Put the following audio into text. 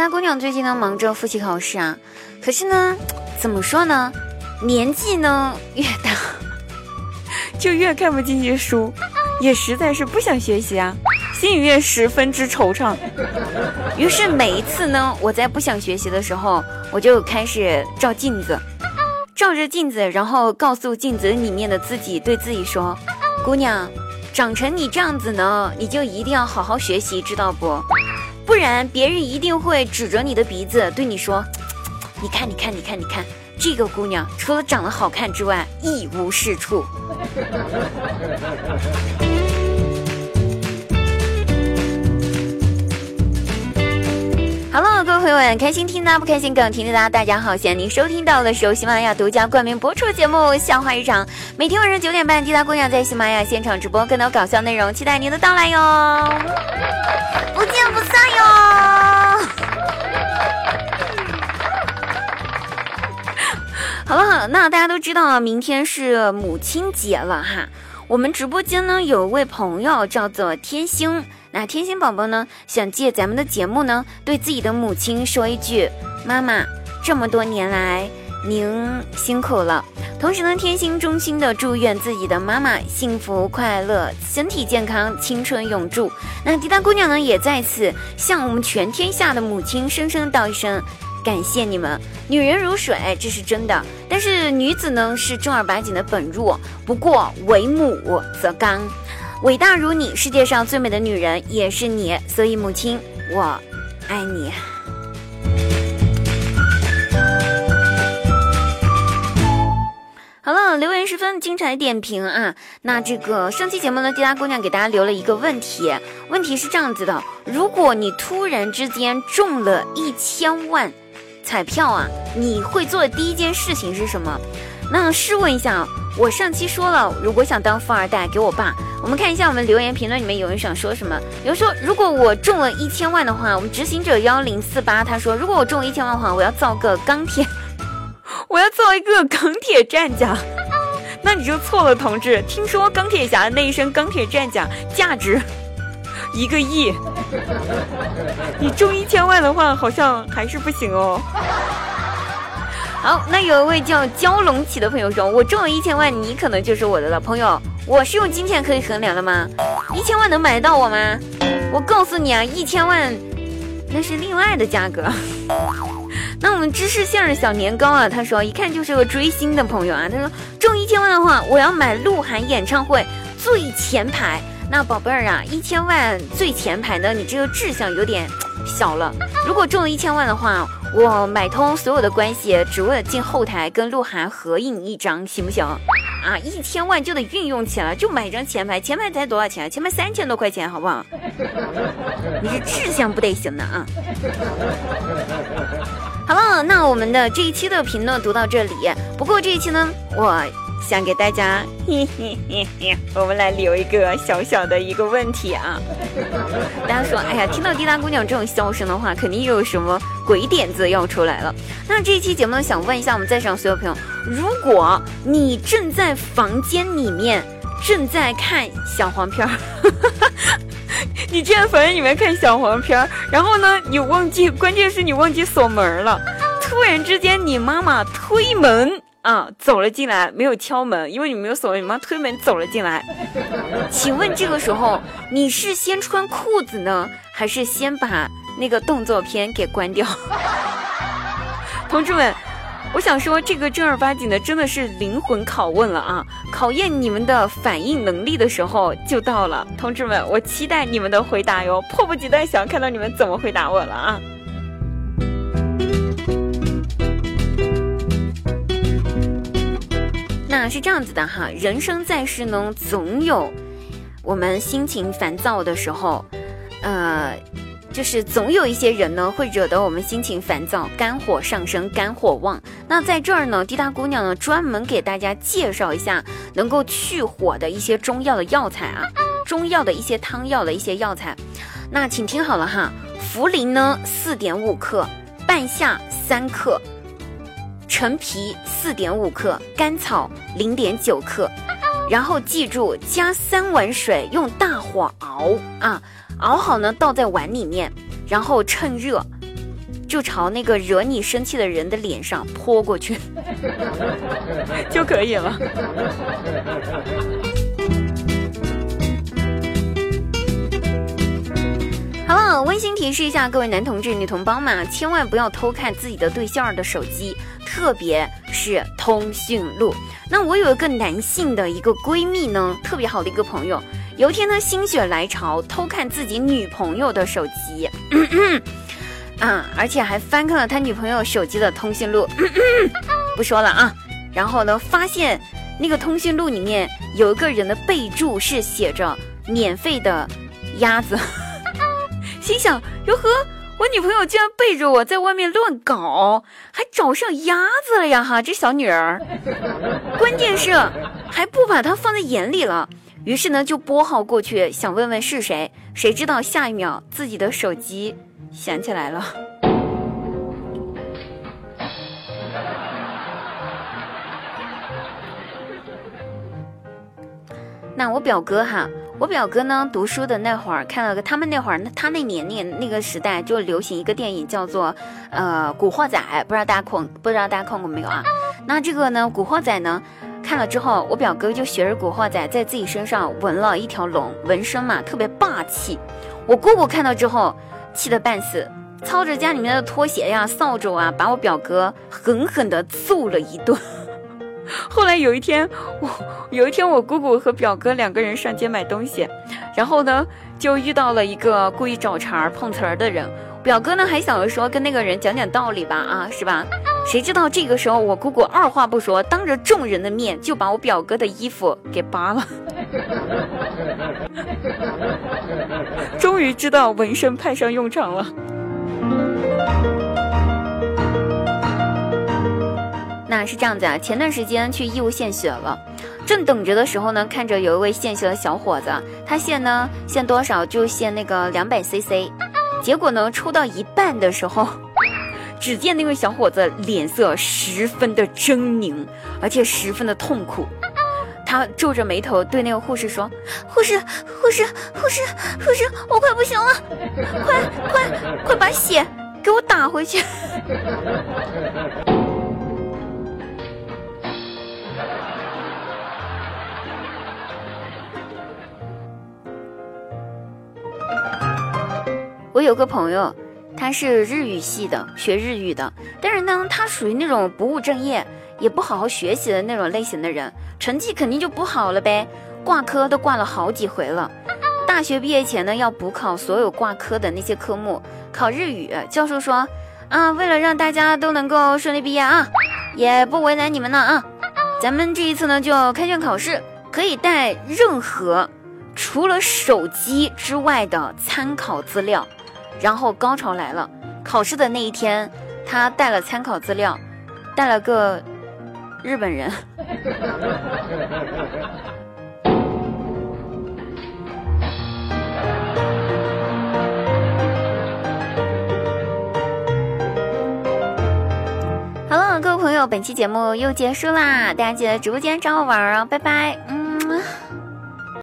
达姑娘最近呢忙着复习考试啊，可是呢，怎么说呢，年纪呢越大，就越看不进去书，也实在是不想学习啊，心里面十分之惆怅。于是每一次呢，我在不想学习的时候，我就开始照镜子，照着镜子，然后告诉镜子里面的自己，对自己说：“姑娘，长成你这样子呢，你就一定要好好学习，知道不？”不然，别人一定会指着你的鼻子对你说：“你看，你看，你看，你看，这个姑娘除了长得好看之外，一无是处。”好了，各位朋友们，开心听的不开心更听的大家好，现在您收听到的是由喜马拉雅独家冠名播出的节目《笑话日常》，每天晚上九点半，滴答姑娘在喜马拉雅现场直播更多搞笑内容，期待您的到来哟，不见不散哟。好了，好，那大家都知道，明天是母亲节了哈。我们直播间呢有位朋友叫做天星。那天星宝宝呢，想借咱们的节目呢，对自己的母亲说一句：“妈妈，这么多年来您辛苦了。”同时呢，天心衷心的祝愿自己的妈妈幸福快乐、身体健康、青春永驻。那滴答姑娘呢，也在此向我们全天下的母亲深深道一声感谢你们。女人如水，这是真的，但是女子呢是正儿八经的本弱。不过为母则刚。伟大如你，世界上最美的女人也是你，所以母亲，我爱你。分精彩点评啊！那这个上期节目呢，滴答姑娘给大家留了一个问题，问题是这样子的：如果你突然之间中了一千万彩票啊，你会做的第一件事情是什么？那试问一下，我上期说了，如果想当富二代，给我爸。我们看一下我们留言评论里面有人想说什么。有人说，如果我中了一千万的话，我们执行者幺零四八他说，如果我中了一千万的话，我要造个钢铁，我要造一个钢铁战甲。那你就错了，同志。听说钢铁侠的那一身钢铁战甲价值 一个亿，你中一千万的话，好像还是不行哦。好，那有一位叫蛟龙起的朋友说：“我中了一千万，你可能就是我的了。”朋友，我是用金钱可以衡量的吗？一千万能买得到我吗？我告诉你啊，一千万那是另外的价格。那我们知识线小年糕啊，他说一看就是个追星的朋友啊。他说中一千万的话，我要买鹿晗演唱会最前排。那宝贝儿啊，一千万最前排呢，你这个志向有点小了。如果中了一千万的话。我买通所有的关系，只为了进后台跟鹿晗合影一张，行不行？啊，一千万就得运用起来，就买一张前排，前排才多少钱？前排三千多块钱，好不好？你是志向不得行的啊！好了，那我们的这一期的评论读到这里。不过这一期呢，我。想给大家，嘿嘿嘿，我们来留一个小小的一个问题啊！大家说，哎呀，听到滴答姑娘这种笑声的话，肯定又有什么鬼点子要出来了。那这一期节目呢，想问一下我们在场所有朋友，如果你正在房间里面正在看小黄片儿，你正在里面看小黄片儿，然后呢，你忘记，关键是你忘记锁门了，突然之间你妈妈推门。啊，走了进来，没有敲门，因为你没有锁，你妈推门走了进来。请问这个时候你是先穿裤子呢，还是先把那个动作片给关掉？同志们，我想说这个正儿八经的真的是灵魂拷问了啊！考验你们的反应能力的时候就到了，同志们，我期待你们的回答哟，迫不及待想看到你们怎么回答我了啊！那是这样子的哈，人生在世呢，总有我们心情烦躁的时候，呃，就是总有一些人呢，会惹得我们心情烦躁，肝火上升，肝火旺。那在这儿呢，滴答姑娘呢，专门给大家介绍一下能够去火的一些中药的药材啊，中药的一些汤药的一些药材。那请听好了哈，茯苓呢，四点五克，半夏三克。陈皮四点五克，甘草零点九克，然后记住加三碗水，用大火熬啊，熬好呢倒在碗里面，然后趁热，就朝那个惹你生气的人的脸上泼过去 就可以了。好了，温馨提示一下各位男同志、女同胞们，千万不要偷看自己的对象的手机，特别是通讯录。那我有一个男性的一个闺蜜呢，特别好的一个朋友，有一天呢心血来潮偷看自己女朋友的手机，啊，而且还翻看了他女朋友手机的通讯录，不说了啊。然后呢，发现那个通讯录里面有一个人的备注是写着“免费的鸭子”。心想：哟呵，我女朋友居然背着我在外面乱搞，还找上鸭子了呀！哈，这小女儿，关键是还不把她放在眼里了。于是呢，就拨号过去想问问是谁，谁知道下一秒自己的手机响起来了。那我表哥哈。我表哥呢，读书的那会儿看了个，他们那会儿，他那年龄那个时代就流行一个电影叫做，呃，《古惑仔》，不知道大家看，不知道大家看过没有啊？那这个呢，《古惑仔》呢，看了之后，我表哥就学着《古惑仔》在自己身上纹了一条龙，纹身嘛，特别霸气。我姑姑看到之后，气得半死，操着家里面的拖鞋呀、扫帚啊，把我表哥狠狠地揍了一顿。后来有一天，我有一天我姑姑和表哥两个人上街买东西，然后呢就遇到了一个故意找茬碰瓷儿的人。表哥呢还想着说跟那个人讲讲道理吧，啊是吧？谁知道这个时候我姑姑二话不说，当着众人的面就把我表哥的衣服给扒了。终于知道纹身派上用场了。是这样子啊，前段时间去义乌献血了，正等着的时候呢，看着有一位献血的小伙子，他献呢献多少就献那个两百 CC，结果呢抽到一半的时候，只见那位小伙子脸色十分的狰狞，而且十分的痛苦，他皱着眉头对那个护士说：“护士，护士，护士，护士，我快不行了，快快快把血给我打回去。”我有个朋友，他是日语系的，学日语的。但是呢，他属于那种不务正业，也不好好学习的那种类型的人，成绩肯定就不好了呗。挂科都挂了好几回了。大学毕业前呢，要补考所有挂科的那些科目。考日语，教授说啊，为了让大家都能够顺利毕业啊，也不为难你们了啊，咱们这一次呢就开卷考试，可以带任何除了手机之外的参考资料。然后高潮来了，考试的那一天，他带了参考资料，带了个日本人。好了，各位朋友，本期节目又结束啦，大家记得直播间找我玩哦，拜拜，嗯。